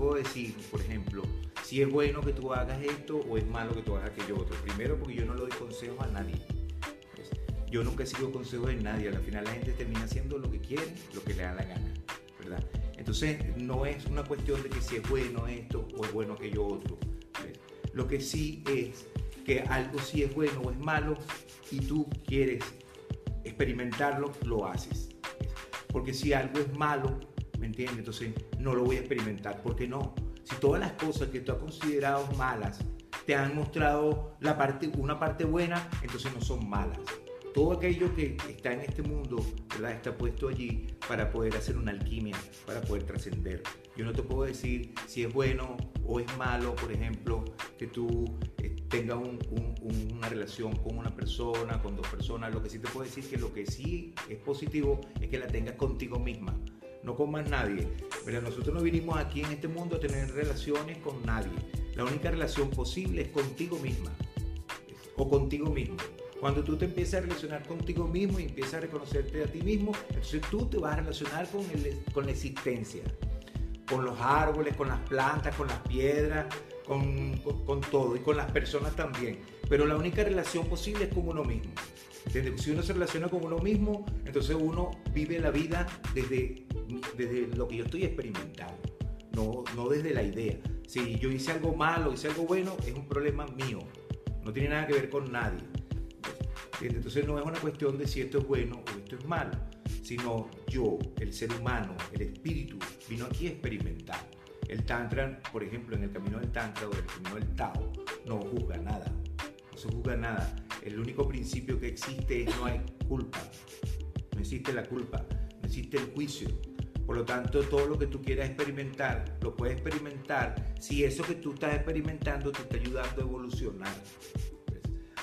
puedo decir, por ejemplo, si es bueno que tú hagas esto o es malo que tú hagas aquello otro. Primero porque yo no le doy consejos a nadie. Yo nunca sigo consejos de nadie. Al final la gente termina haciendo lo que quiere, lo que le da la gana, ¿verdad? Entonces no es una cuestión de que si es bueno esto o es bueno aquello otro. Lo que sí es que algo sí es bueno o es malo y tú quieres experimentarlo, lo haces. Porque si algo es malo, ¿me entiendes? Entonces no lo voy a experimentar. ¿Por qué no? Si todas las cosas que tú has considerado malas te han mostrado la parte, una parte buena, entonces no son malas. Todo aquello que está en este mundo ¿verdad? está puesto allí para poder hacer una alquimia, para poder trascender. Yo no te puedo decir si es bueno o es malo, por ejemplo, que tú eh, tengas una relación con una persona, con dos personas. Lo que sí te puedo decir que lo que sí es positivo es que la tengas contigo misma, no con más nadie. Pero nosotros no vinimos aquí en este mundo a tener relaciones con nadie. La única relación posible es contigo misma o contigo mismo. Cuando tú te empiezas a relacionar contigo mismo y empiezas a reconocerte a ti mismo, entonces tú te vas a relacionar con, el, con la existencia, con los árboles, con las plantas, con las piedras, con, con, todo y con las personas también. Pero la única relación posible es con uno mismo. Si uno se relaciona con uno mismo, entonces uno vive la vida desde, desde lo que yo estoy experimentando, no, no desde la idea. Si yo hice algo malo, hice algo bueno, es un problema mío. No tiene nada que ver con nadie. Entonces no es una cuestión de si esto es bueno o esto es malo, sino yo, el ser humano, el espíritu, vino aquí a experimentar. El Tantra, por ejemplo, en el camino del Tantra o el camino del Tao, no juzga nada. No se juzga nada. El único principio que existe es no hay culpa. No existe la culpa, no existe el juicio. Por lo tanto, todo lo que tú quieras experimentar, lo puedes experimentar si eso que tú estás experimentando te está ayudando a evolucionar.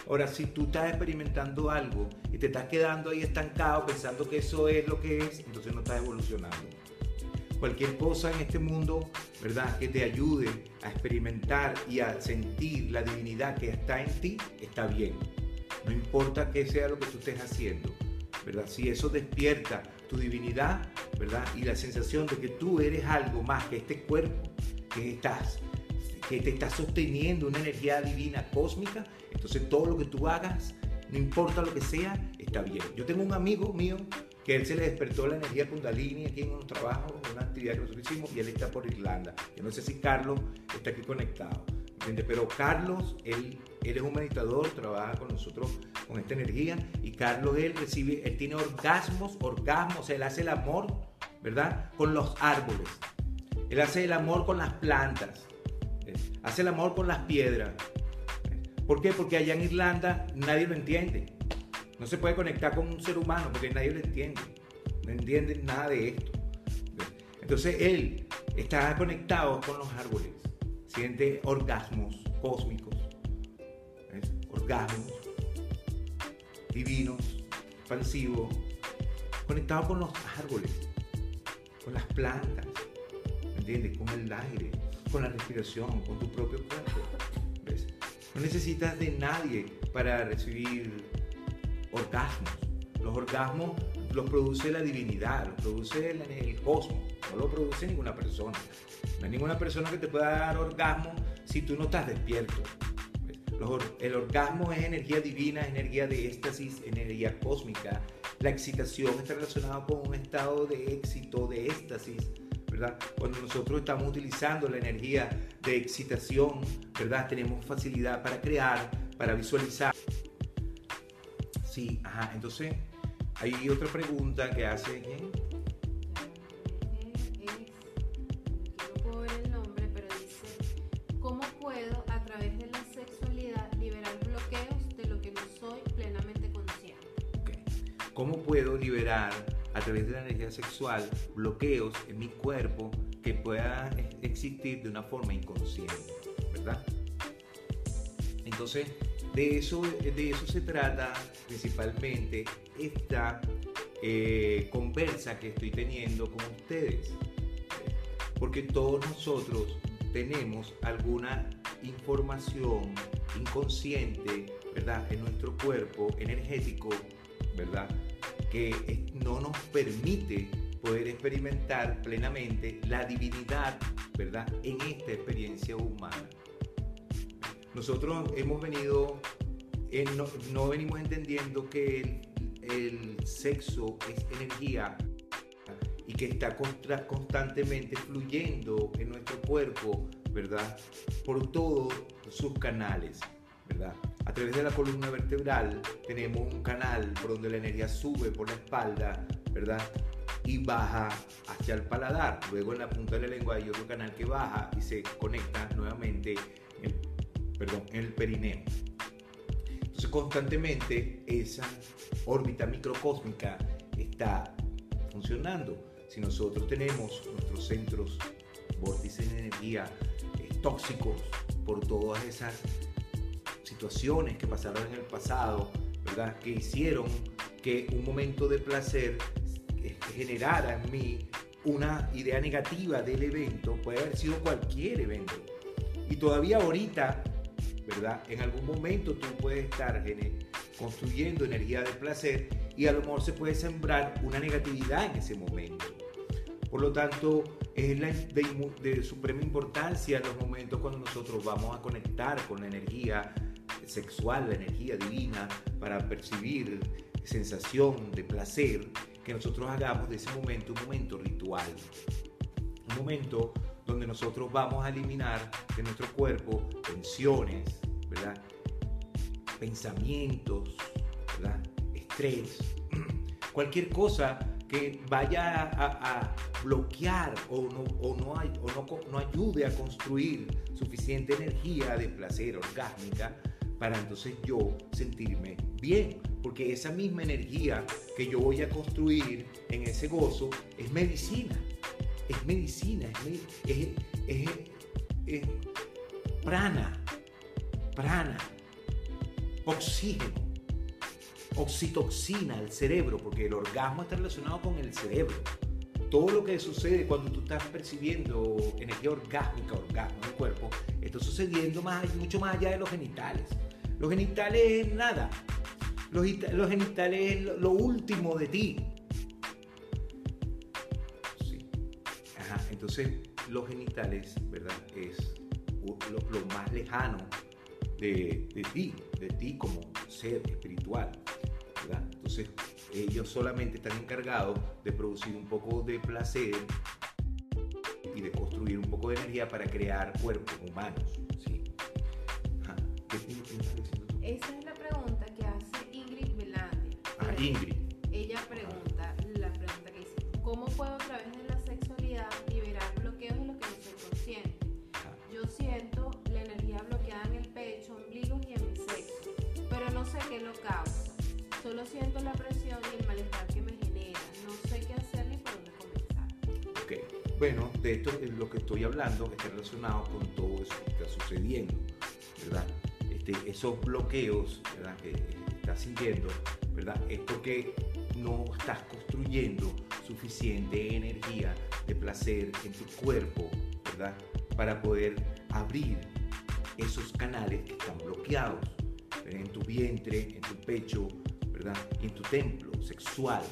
Ahora, si tú estás experimentando algo y te estás quedando ahí estancado pensando que eso es lo que es, entonces no estás evolucionando. Cualquier cosa en este mundo, ¿verdad? Que te ayude a experimentar y a sentir la divinidad que está en ti, está bien. No importa qué sea lo que tú estés haciendo, ¿verdad? Si eso despierta tu divinidad, ¿verdad? Y la sensación de que tú eres algo más que este cuerpo, que estás que te está sosteniendo una energía divina cósmica, entonces todo lo que tú hagas, no importa lo que sea, está bien. Yo tengo un amigo mío que él se le despertó la energía kundalini aquí en un trabajo, en una actividad que nosotros hicimos y él está por Irlanda. Yo no sé si Carlos está aquí conectado, Pero Carlos, él, él es un meditador, trabaja con nosotros con esta energía y Carlos, él recibe, él tiene orgasmos, orgasmos, él hace el amor, ¿verdad? Con los árboles. Él hace el amor con las plantas hace el amor con las piedras. ¿Por qué? Porque allá en Irlanda nadie lo entiende. No se puede conectar con un ser humano porque nadie lo entiende. No entiende nada de esto. Entonces él está conectado con los árboles. Siente orgasmos cósmicos. Orgasmos divinos, expansivos. Conectado con los árboles, con las plantas. ¿Me entiendes? Con el aire con la respiración, con tu propio cuerpo. No necesitas de nadie para recibir orgasmos. Los orgasmos los produce la divinidad, los produce el, cosmos, no lo produce ninguna persona. No hay ninguna persona que te pueda dar orgasmo si tú no estás despierto. El orgasmo es energía divina, energía de éxtasis, energía cósmica. La excitación está relacionada con un estado de éxito, de éxtasis cuando nosotros estamos utilizando la energía de excitación, ¿verdad? Tenemos facilidad para crear, para visualizar. Sí, ajá, entonces hay otra pregunta que hace quién? Puedo liberar a través de la energía sexual bloqueos en mi cuerpo que puedan existir de una forma inconsciente, ¿verdad? Entonces, de eso, de eso se trata principalmente esta eh, conversa que estoy teniendo con ustedes. Porque todos nosotros tenemos alguna información inconsciente, ¿verdad? En nuestro cuerpo energético, ¿verdad? Que no nos permite poder experimentar plenamente la divinidad, ¿verdad? En esta experiencia humana. Nosotros hemos venido, no, venimos entendiendo que el, sexo es energía y que está constantemente fluyendo en nuestro cuerpo, ¿verdad? Por todos sus canales, ¿verdad? A través de la columna vertebral tenemos un canal por donde la energía sube por la espalda, ¿verdad? Y baja hacia el paladar. Luego en la punta de la lengua hay otro canal que baja y se conecta nuevamente en, perdón, en el perineo. Entonces constantemente esa órbita microcósmica está funcionando. Si nosotros tenemos nuestros centros vórtices de energía tóxicos por todas esas situaciones que pasaron en el pasado, ¿verdad? Que hicieron que un momento de placer generara en mí una idea negativa del evento, puede haber sido cualquier evento. Y todavía ahorita, ¿verdad? En algún momento tú puedes estar construyendo energía de placer y a lo mejor se puede sembrar una negatividad en ese momento. Por lo tanto, es de, suprema importancia los momentos cuando nosotros vamos a conectar con la energía sexual, la energía divina, para percibir sensación de placer, que nosotros hagamos de ese momento un momento ritual. Un momento donde nosotros vamos a eliminar de nuestro cuerpo tensiones, ¿verdad? pensamientos, ¿verdad? estrés, cualquier cosa que vaya a, bloquear o, no, o, no, o no, no ayude a construir suficiente energía de placer orgásmica para entonces yo sentirme bien, porque esa misma energía que yo voy a construir en ese gozo es medicina, es medicina, es, prana, prana, oxígeno oxitoxina al cerebro, porque el orgasmo está relacionado con el cerebro. Todo lo que sucede cuando tú estás percibiendo energía orgásmica, orgasmo en el cuerpo, está sucediendo más, mucho más allá de los genitales. Los genitales es nada. Los, genitales es lo, último de ti. Ajá. Entonces, los genitales, ¿verdad? Es lo, más lejano de, de ti, de ti como ser espiritual. Entonces, ellos solamente están encargados de producir un poco de placer y de construir un poco de energía para crear cuerpos humanos. Esa es la pregunta que hace Ingrid Velandia. Ah, Ingrid. Ella pregunta, la pregunta que dice, ¿cómo puedo a través de la sexualidad liberar bloqueos de lo que no soy consciente? Yo siento la energía bloqueada en el pecho, ombligo y en mi sexo, pero no sé qué lo causa. Solo siento la presión y el malestar que me genera. No sé qué hacer ni por dónde comenzar. Ok, bueno, de esto es lo que estoy hablando está relacionado con todo eso que está sucediendo, ¿verdad? Este, esos bloqueos ¿verdad? que estás sintiendo, ¿verdad? Es porque no estás construyendo suficiente energía de placer en tu cuerpo, ¿verdad? Para poder abrir esos canales que están bloqueados en tu vientre, en tu pecho, y en tu templo sexual.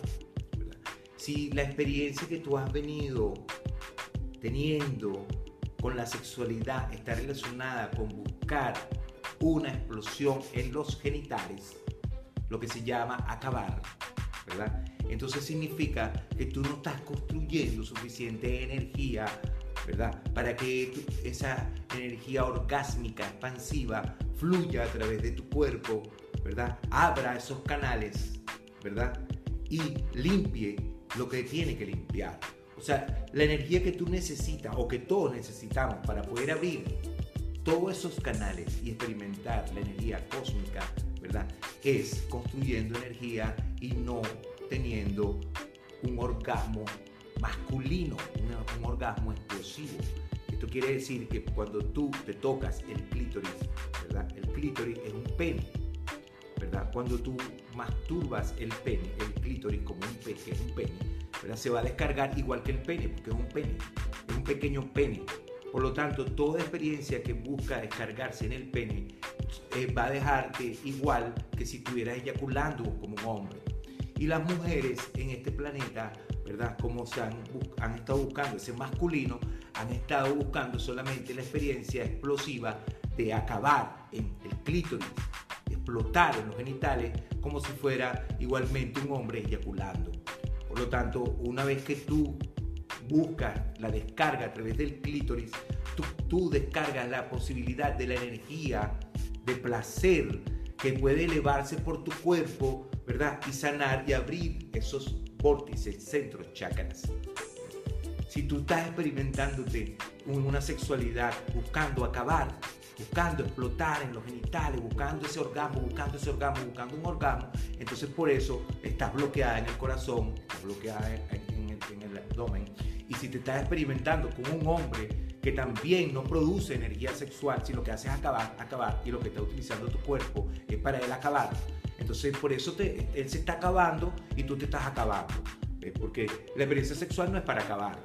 Si la experiencia que tú has venido teniendo con la sexualidad está relacionada con buscar una explosión en los genitales, lo que se llama acabar, ¿verdad? Entonces significa que tú no estás construyendo suficiente energía, ¿verdad? Para que esa energía orgásmica, expansiva, fluya a través de tu cuerpo ¿verdad? Abra esos canales, ¿verdad? Y limpie lo que tiene que limpiar. O sea, la energía que tú necesitas o que todos necesitamos para poder abrir todos esos canales y experimentar la energía cósmica, ¿verdad? Es construyendo energía y no teniendo un orgasmo masculino, un orgasmo explosivo. Esto quiere decir que cuando tú te tocas el clítoris, ¿verdad? El clítoris es un pene cuando tú masturbas el pene, el clítoris como un pene, que es un pene, ¿verdad? Se va a descargar igual que el pene, porque es un pene, es un pequeño pene. Por lo tanto, toda experiencia que busca descargarse en el pene eh, va a dejarte igual que si estuvieras eyaculando como un hombre. Y las mujeres en este planeta ¿verdad? Como se han, han estado buscando ese masculino, han estado buscando solamente la experiencia explosiva de acabar en el clítoris, explotar en los genitales como si fuera igualmente un hombre eyaculando. Por lo tanto, una vez que tú buscas la descarga a través del clítoris, tú, tú descargas la posibilidad de la energía de placer que puede elevarse por tu cuerpo, ¿verdad? Y sanar y abrir esos vórtices, centros, chakras. Si tú estás experimentándote una sexualidad buscando acabar, buscando explotar en los genitales, buscando ese orgasmo, buscando ese orgasmo, buscando un orgasmo, entonces por eso estás bloqueada en el corazón, bloqueada en, en el abdomen. Si te estás experimentando con un hombre que también no produce energía sexual, sino que hace es acabar, acabar, y lo que está utilizando tu cuerpo es para él acabar. Entonces, por eso te, él se está acabando y tú te estás acabando. Porque la experiencia sexual no es para acabar,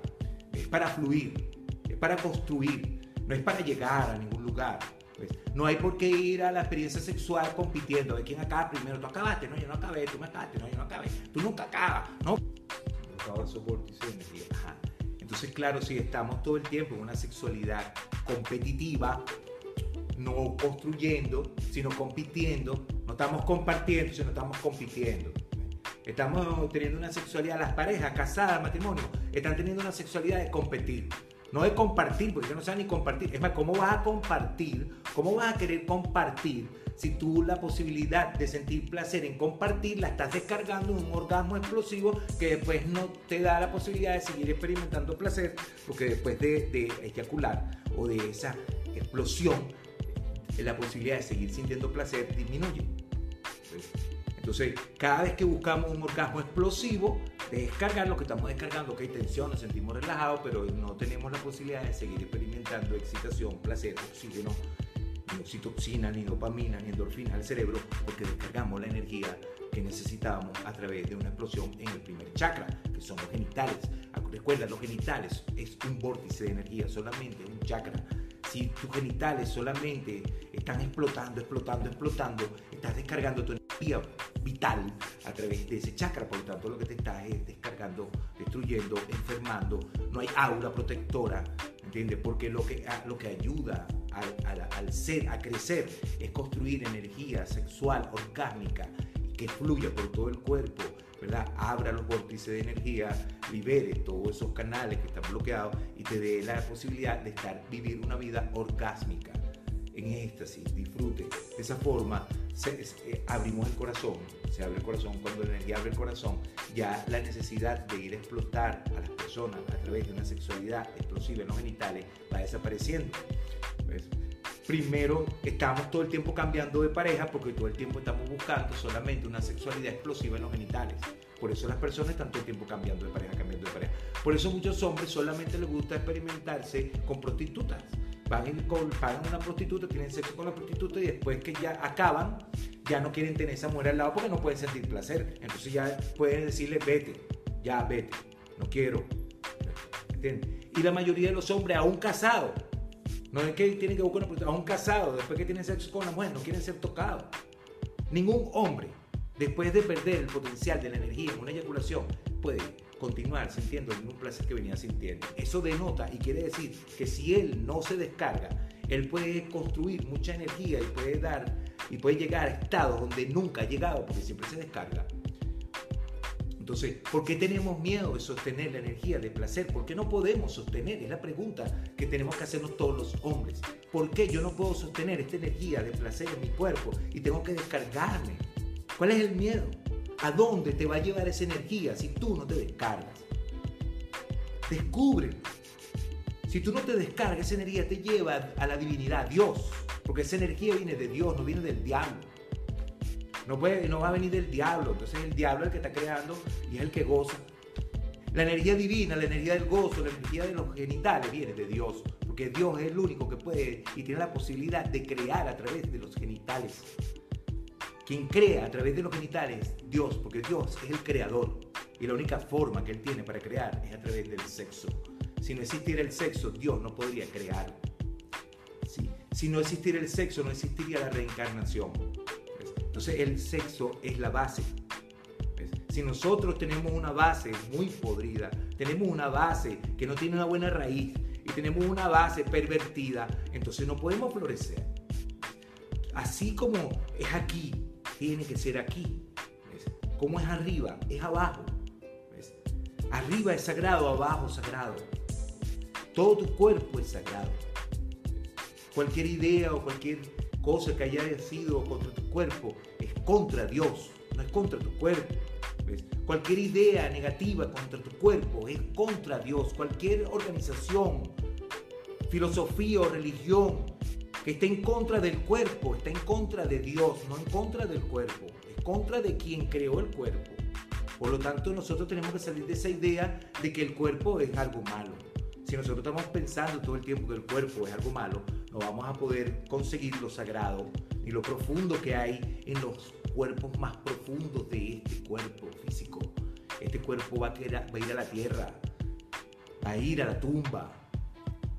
es para fluir, es para construir, no es para llegar a ningún lugar. No hay por qué ir a la experiencia sexual compitiendo de quién acaba primero. Tú acabaste, no, yo no acabé, tú me acabaste, no, yo no acabé. Tú nunca acabas, ¿no? Por favor, Ajá. Entonces, claro, si estamos todo el tiempo en una sexualidad competitiva, no construyendo, sino compitiendo, no estamos compartiendo, sino estamos compitiendo. Estamos teniendo una sexualidad, las parejas casadas, matrimonio, están teniendo una sexualidad de competir. No de compartir, porque no saben ni compartir. Es más, ¿cómo vas a compartir? ¿Cómo vas a querer compartir si tú la posibilidad de sentir placer en compartir la estás descargando en un orgasmo explosivo que después no te da la posibilidad de seguir experimentando placer, porque después de, de eyacular o de esa explosión, la posibilidad de seguir sintiendo placer disminuye. Entonces, cada vez que buscamos un orgasmo explosivo, de descargar lo que estamos descargando, que hay tensión, nos sentimos relajados, pero no tenemos la posibilidad de seguir experimentando excitación, placer, oxígeno ni oxitocina, ni dopamina, ni endorfina al cerebro, porque descargamos la energía que necesitábamos a través de una explosión en el primer chakra, que son los genitales. Recuerda, los genitales es un vórtice de energía, solamente un chakra. Si tus genitales solamente están explotando, explotando, explotando, estás descargando tu energía vital a través de ese chakra, por lo tanto lo que te estás es descargando, destruyendo, enfermando, no hay aura protectora, ¿entiendes? Porque lo que, lo que ayuda al, ser, a crecer, es construir energía sexual, orgánica, que fluya por todo el cuerpo, ¿verdad? Abra los vórtices de energía, libere todos esos canales que están bloqueados y te dé la posibilidad de estar, vivir una vida orgásmica, en éxtasis, disfrute. De esa forma eh, abrimos el corazón, se abre el corazón, cuando la energía abre el corazón, ya la necesidad de ir a explotar a las personas a través de una sexualidad explosiva en los genitales va desapareciendo. Primero, estamos todo el tiempo cambiando de pareja porque todo el tiempo estamos buscando solamente una sexualidad explosiva en los genitales. Por eso las personas están todo el tiempo cambiando de pareja, cambiando de pareja. Por eso muchos hombres solamente les gusta experimentarse con prostitutas. Van y pagan una prostituta, tienen sexo con la prostituta y después que ya acaban, ya no quieren tener esa mujer al lado porque no pueden sentir placer. Entonces ya pueden decirle, vete, ya vete, no quiero. Y la mayoría de los hombres, aún casados, no es que tienen que buscar una a un casado después que tienen sexo con la mujer, no quieren ser tocados. Ningún hombre, después de perder el potencial de la energía en una eyaculación, puede continuar sintiendo el mismo placer que venía sintiendo. Eso denota y quiere decir que si él no se descarga, él puede construir mucha energía y puede dar y puede llegar a estados donde nunca ha llegado porque siempre se descarga entonces, ¿por qué tenemos miedo de sostener la energía de placer? ¿Por qué no podemos sostener? Es la pregunta que tenemos que hacernos todos los hombres. ¿Por qué yo no puedo sostener esta energía de placer en mi cuerpo y tengo que descargarme? ¿Cuál es el miedo? ¿A dónde te va a llevar esa energía si tú no te descargas? Descubre. Si tú no te descargas, esa energía te lleva a la divinidad, a Dios. Porque esa energía viene de Dios, no viene del diablo. No, puede, no va a venir del diablo. Entonces el diablo es el que está creando y es el que goza. La energía divina, la energía del gozo, la energía de los genitales viene de Dios. Porque Dios es el único que puede y tiene la posibilidad de crear a través de los genitales. Quien crea a través de los genitales, Dios, porque Dios es el creador. Y la única forma que Él tiene para crear es a través del sexo. Si no existiera el sexo, Dios no podría crear. Si no existiera el sexo, no existiría la reencarnación. Entonces el sexo es la base. Si nosotros tenemos una base muy podrida, tenemos una base que no tiene una buena raíz y tenemos una base pervertida, entonces no podemos florecer. Así como es aquí, tiene que ser aquí. Como es arriba, es abajo. Arriba es sagrado, abajo es sagrado. Todo tu cuerpo es sagrado. Cualquier idea o cualquier cosa que haya sido contra tu cuerpo es contra Dios, no es contra tu cuerpo. Cualquier idea negativa contra tu cuerpo es contra Dios. Cualquier organización, filosofía o religión que esté en contra del cuerpo está en contra de Dios, no en contra del cuerpo, es contra de quien creó el cuerpo. Por lo tanto, nosotros tenemos que salir de esa idea de que el cuerpo es algo malo. Si nosotros estamos pensando todo el tiempo que el cuerpo es algo malo, no vamos a poder conseguir lo sagrado ni lo profundo que hay en los cuerpos más profundos de este cuerpo físico. Este cuerpo va a, va a ir a la tierra, va a ir a la tumba,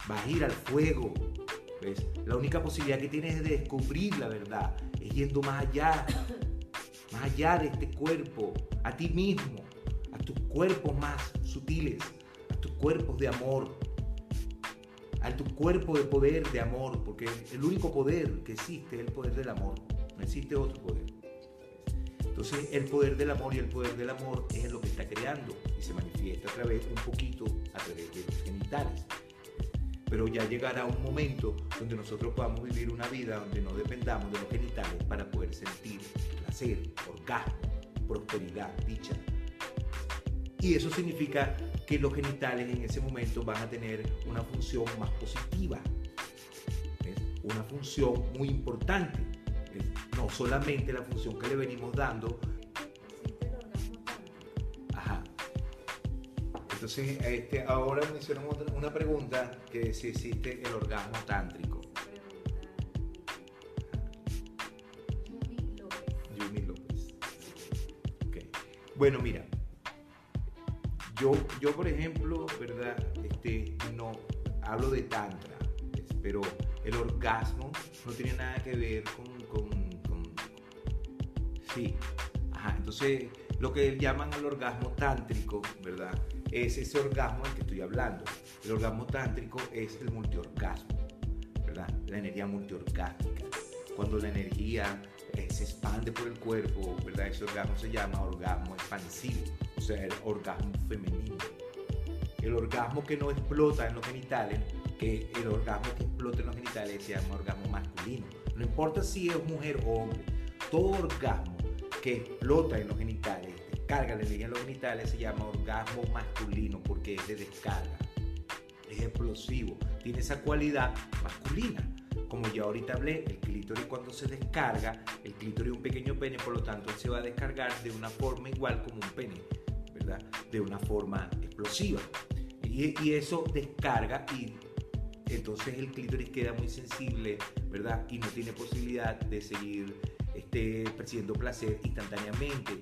va a ir al fuego. La única posibilidad que tienes de descubrir la verdad es yendo más allá, más allá de este cuerpo, a ti mismo, a tus cuerpos más sutiles, a tus cuerpos de amor, a tu cuerpo de poder de amor, porque el único poder que existe es el poder del amor, no existe otro poder. Entonces el poder del amor y el poder del amor es lo que está creando y se manifiesta a través, un poquito, a través de los genitales. Pero ya llegará un momento donde nosotros podamos vivir una vida donde no dependamos de los genitales para poder sentir placer, orgasmo, prosperidad, dicha. Y eso significa que los genitales en ese momento van a tener una función más positiva, una función muy importante, no solamente la función que le venimos dando. Entonces, este, ahora me hicieron una pregunta que si existe el orgasmo tántrico. Yumi López. Okay. Bueno, mira, yo, yo, por ejemplo, ¿verdad? Este, no hablo de tantra, pero el orgasmo no tiene nada que ver con, sí. Ajá, entonces lo que llaman el orgasmo tántrico, ¿verdad? Es ese orgasmo del que estoy hablando. El orgasmo tántrico es el multiorgasmo, ¿verdad? La energía multiorgásmica. Cuando la energía eh, se expande por el cuerpo, ¿verdad? Ese orgasmo se llama orgasmo expansivo o sea, el orgasmo femenino. El orgasmo que no explota en los genitales, que el orgasmo que explota en los genitales se llama orgasmo masculino. No importa si es mujer o hombre, todo orgasmo que explota en los genitales, descarga la energía en los genitales, se llama orgasmo masculino porque es de descarga, es explosivo, tiene esa cualidad masculina. Como ya ahorita hablé, el clítoris cuando se descarga, el clítoris es un pequeño pene, por lo tanto se va a descargar de una forma igual como un pene de una forma explosiva. Y, eso descarga y entonces el clítoris queda muy sensible, ¿verdad? Y no tiene posibilidad de seguir este, percibiendo placer instantáneamente,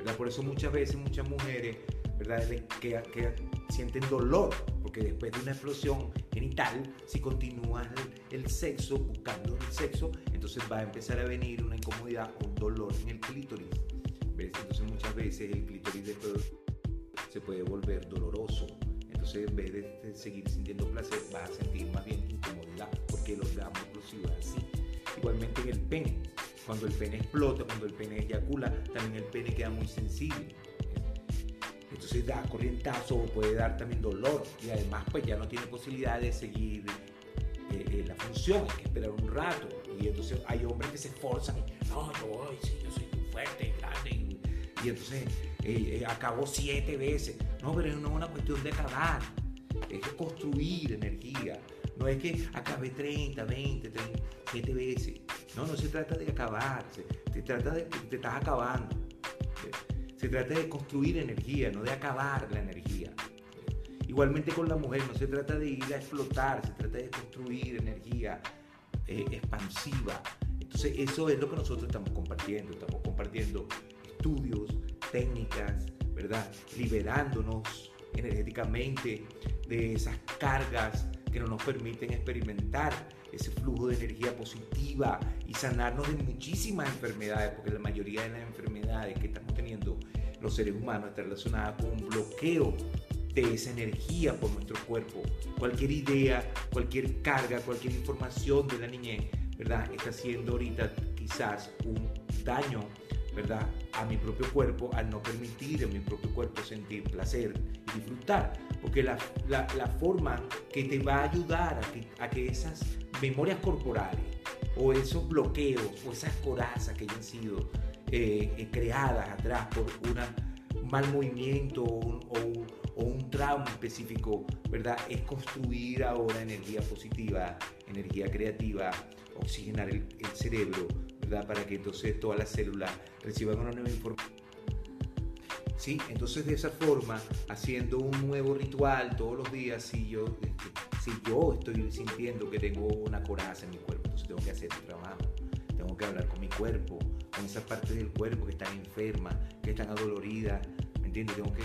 ¿verdad? Por eso muchas veces muchas mujeres, ¿verdad? Que, que sienten dolor, porque después de una explosión genital, si continúas el, sexo, buscando el sexo, entonces va a empezar a venir una incomodidad o un dolor en el clítoris. Entonces muchas veces el clítoris después se puede volver doloroso. Entonces en vez de seguir sintiendo placer, vas a sentir más bien incomodidad, porque el orgasmo explosivo es así. Igualmente en el pene. Cuando el pene explota, cuando el pene eyacula, también el pene queda muy sensible. Entonces da corrientazo, puede dar también dolor y además pues ya no tiene posibilidad de seguir eh, eh, la función, hay que esperar un rato. Y entonces hay hombres que se esforzan, no, yo voy, sí, yo soy fuerte, grande. Y, y entonces eh, eh, acabó siete veces. No, pero no es una cuestión de acabar, es construir energía. No es que acabé 30, 20, 30, 7 veces. No, no se trata de acabar, se, trata de te estás acabando. Se trata de construir energía, no de acabar la energía. Igualmente con la mujer, no se trata de ir a explotar, se trata de construir energía eh, expansiva. Entonces eso es lo que nosotros estamos compartiendo, estamos compartiendo estudios, técnicas, ¿verdad? Liberándonos energéticamente de esas cargas que no nos permiten experimentar ese flujo de energía positiva y sanarnos de muchísimas enfermedades, porque la mayoría de las enfermedades que estamos teniendo los seres humanos está relacionada con un bloqueo de esa energía por nuestro cuerpo. Cualquier idea, cualquier carga, cualquier información de la niñez, ¿verdad? Está haciendo ahorita quizás un daño, ¿verdad? A mi propio cuerpo al no permitir a mi propio cuerpo sentir placer y disfrutar. Porque la, la, la forma que te va a ayudar a que, a que esas memorias corporales o esos bloqueos o esas corazas que hayan sido eh, eh, creadas atrás por un mal movimiento o un, o un trauma específico, ¿verdad? Es construir ahora energía positiva, energía creativa, oxigenar el, cerebro, ¿verdad? Para que entonces todas las células reciban una nueva información. ¿Sí? Entonces de esa forma, haciendo un nuevo ritual todos los días, si yo, si yo estoy sintiendo que tengo una coraza en mi cuerpo, entonces tengo que hacer un trabajo, tengo que hablar con mi cuerpo, con esas partes del cuerpo que están enfermas, que están adoloridas, ¿me entiendes? Tengo que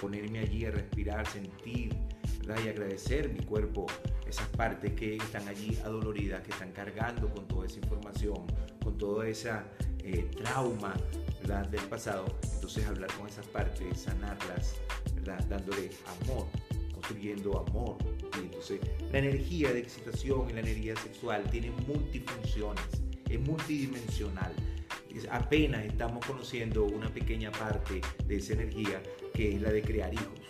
ponerme allí a respirar, sentir ¿verdad? y agradecer mi cuerpo, esas partes que están allí adoloridas, que están cargando con toda esa información, con toda esa eh, trauma ¿verdad? del pasado. Entonces hablar con esas partes, sanarlas, ¿verdad? dándole amor, construyendo amor. Y entonces la energía de excitación y la energía sexual tiene multifunciones, es multidimensional apenas estamos conociendo una pequeña parte de esa energía que es la de crear hijos.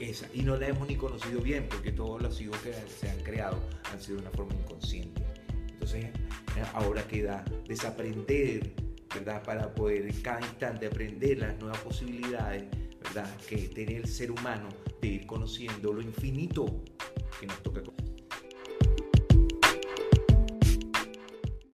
Esa, y no la hemos ni conocido bien porque todos los hijos que se han creado han sido de una forma inconsciente. Entonces ahora queda desaprender, ¿verdad? Para poder cada instante aprender las nuevas posibilidades, Que tiene el ser humano de ir conociendo lo infinito que nos toca.